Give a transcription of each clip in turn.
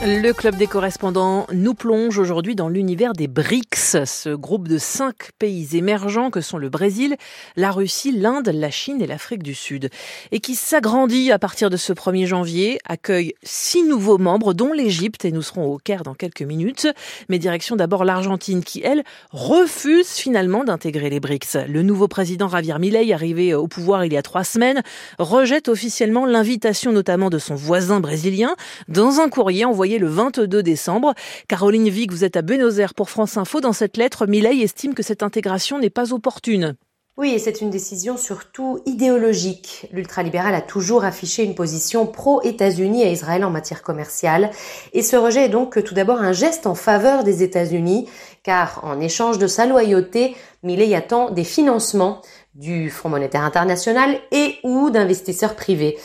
Le club des correspondants nous plonge aujourd'hui dans l'univers des BRICS, ce groupe de cinq pays émergents que sont le Brésil, la Russie, l'Inde, la Chine et l'Afrique du Sud, et qui s'agrandit à partir de ce 1er janvier, accueille six nouveaux membres, dont l'Égypte, et nous serons au Caire dans quelques minutes. Mais direction d'abord l'Argentine, qui elle refuse finalement d'intégrer les BRICS. Le nouveau président Javier Milei, arrivé au pouvoir il y a trois semaines, rejette officiellement l'invitation notamment de son voisin brésilien dans un courrier envoyé le 22 décembre. Caroline Vic, vous êtes à Buenos Aires pour France Info. Dans cette lettre, Milei estime que cette intégration n'est pas opportune. Oui, et c'est une décision surtout idéologique. L'ultralibéral a toujours affiché une position pro-États-Unis et Israël en matière commerciale. Et ce rejet est donc tout d'abord un geste en faveur des États-Unis, car en échange de sa loyauté, Millet attend des financements du Fonds monétaire international et ou d'investisseurs privés.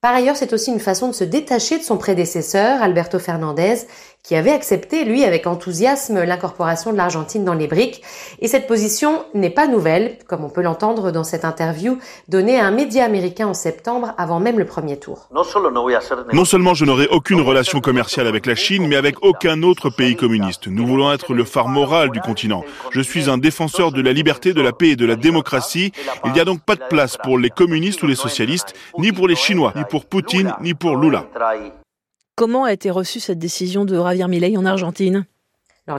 Par ailleurs, c'est aussi une façon de se détacher de son prédécesseur, Alberto Fernandez, qui avait accepté, lui, avec enthousiasme, l'incorporation de l'Argentine dans les BRICS. Et cette position n'est pas nouvelle, comme on peut l'entendre dans cette interview donnée à un média américain en septembre, avant même le premier tour. Non seulement je n'aurai aucune relation commerciale avec la Chine, mais avec aucun autre pays communiste. Nous voulons être le phare moral du continent. Je suis un défenseur de la liberté, de la paix et de la démocratie. Il n'y a donc pas de place pour les communistes ou les socialistes, ni pour les Chinois, ni pour Poutine, ni pour Lula. Comment a été reçue cette décision de Javier Milei en Argentine?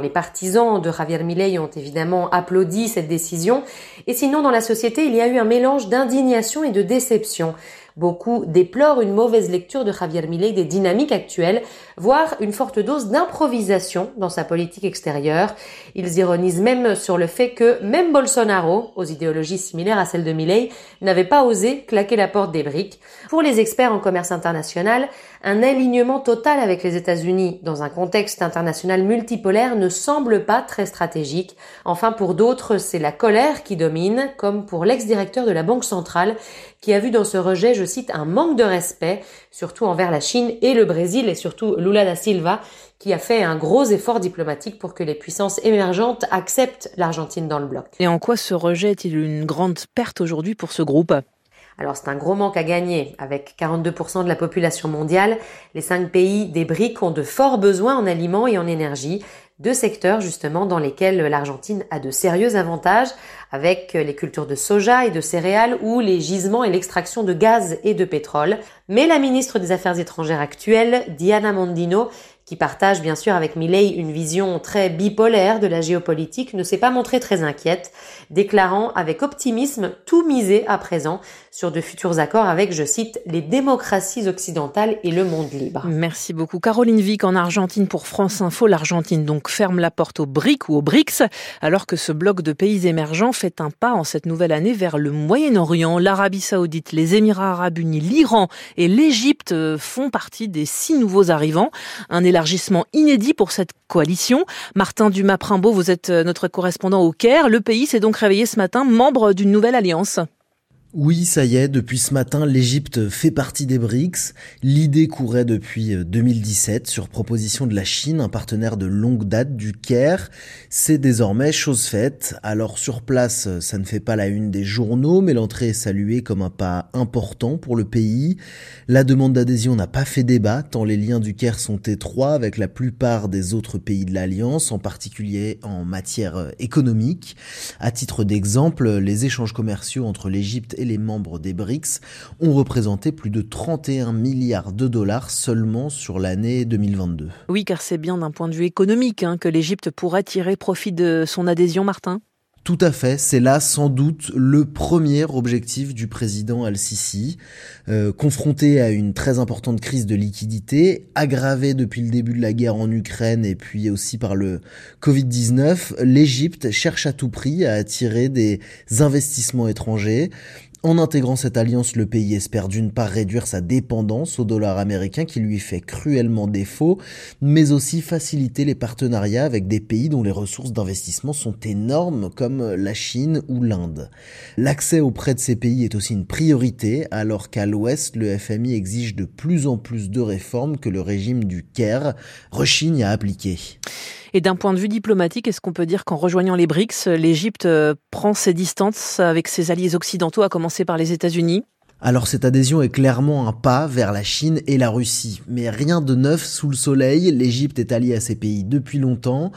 Les partisans de Javier Milei ont évidemment applaudi cette décision, et sinon dans la société il y a eu un mélange d'indignation et de déception. Beaucoup déplorent une mauvaise lecture de Javier Milei des dynamiques actuelles, voire une forte dose d'improvisation dans sa politique extérieure. Ils ironisent même sur le fait que même Bolsonaro, aux idéologies similaires à celles de Milei, n'avait pas osé claquer la porte des briques. Pour les experts en commerce international, un alignement total avec les États-Unis dans un contexte international multipolaire ne semble pas très stratégique. Enfin, pour d'autres, c'est la colère qui domine, comme pour l'ex-directeur de la Banque centrale, qui a vu dans ce rejet, je cite, un manque de respect, surtout envers la Chine et le Brésil, et surtout Lula da Silva, qui a fait un gros effort diplomatique pour que les puissances émergentes acceptent l'Argentine dans le bloc. Et en quoi ce rejet est-il une grande perte aujourd'hui pour ce groupe? Alors c'est un gros manque à gagner. Avec 42% de la population mondiale, les cinq pays des BRIC ont de forts besoins en aliments et en énergie, deux secteurs justement dans lesquels l'Argentine a de sérieux avantages, avec les cultures de soja et de céréales ou les gisements et l'extraction de gaz et de pétrole. Mais la ministre des Affaires étrangères actuelle, Diana Mondino, qui partage bien sûr avec Milley une vision très bipolaire de la géopolitique, ne s'est pas montrée très inquiète, déclarant avec optimisme tout miser à présent sur de futurs accords avec, je cite, les démocraties occidentales et le monde libre. Merci beaucoup. Caroline Vic en Argentine pour France Info. L'Argentine donc ferme la porte aux BRIC ou aux BRICS, alors que ce bloc de pays émergents fait un pas en cette nouvelle année vers le Moyen-Orient. L'Arabie Saoudite, les Émirats Arabes Unis, l'Iran et l'Égypte font partie des six nouveaux arrivants. Un élargissement inédit pour cette coalition. Martin Dumas-Primbaud, vous êtes notre correspondant au Caire. Le pays s'est donc réveillé ce matin membre d'une nouvelle alliance. Oui, ça y est, depuis ce matin, l'Égypte fait partie des BRICS. L'idée courait depuis 2017 euh, sur proposition de la Chine, un partenaire de longue date du Caire. C'est désormais chose faite. Alors sur place, ça ne fait pas la une des journaux, mais l'entrée est saluée comme un pas important pour le pays. La demande d'adhésion n'a pas fait débat, tant les liens du Caire sont étroits avec la plupart des autres pays de l'Alliance, en particulier en matière euh, économique. À titre d'exemple, les échanges commerciaux entre l'Égypte et les membres des BRICS ont représenté plus de 31 milliards de dollars seulement sur l'année 2022. Oui, car c'est bien d'un point de vue économique hein, que l'Égypte pourrait tirer profit de son adhésion, Martin. Tout à fait, c'est là sans doute le premier objectif du président Al-Sisi. Euh, confronté à une très importante crise de liquidité, aggravée depuis le début de la guerre en Ukraine et puis aussi par le Covid-19, l'Égypte cherche à tout prix à attirer des investissements étrangers. En intégrant cette alliance, le pays espère d'une part réduire sa dépendance au dollar américain qui lui fait cruellement défaut, mais aussi faciliter les partenariats avec des pays dont les ressources d'investissement sont énormes comme la Chine ou l'Inde. L'accès auprès de ces pays est aussi une priorité alors qu'à l'ouest, le FMI exige de plus en plus de réformes que le régime du Caire rechigne à appliquer. Et d'un point de vue diplomatique, est-ce qu'on peut dire qu'en rejoignant les BRICS, l'Égypte euh, prend ses distances avec ses alliés occidentaux, à commencer par les États-Unis? Alors cette adhésion est clairement un pas vers la Chine et la Russie. Mais rien de neuf sous le soleil, l'Égypte est alliée à ces pays depuis longtemps.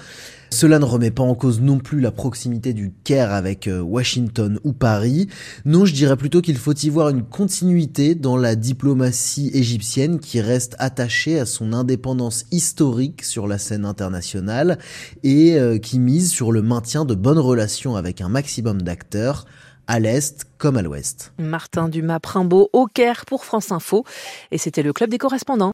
Cela ne remet pas en cause non plus la proximité du Caire avec euh, Washington ou Paris. Non, je dirais plutôt qu'il faut y voir une continuité dans la diplomatie égyptienne qui reste attachée à son indépendance historique sur la scène internationale et euh, qui mise sur le maintien de bonnes relations avec un maximum d'acteurs à l'Est comme à l'Ouest. Martin Dumas-Primbaud au Caire pour France Info. Et c'était le Club des correspondants.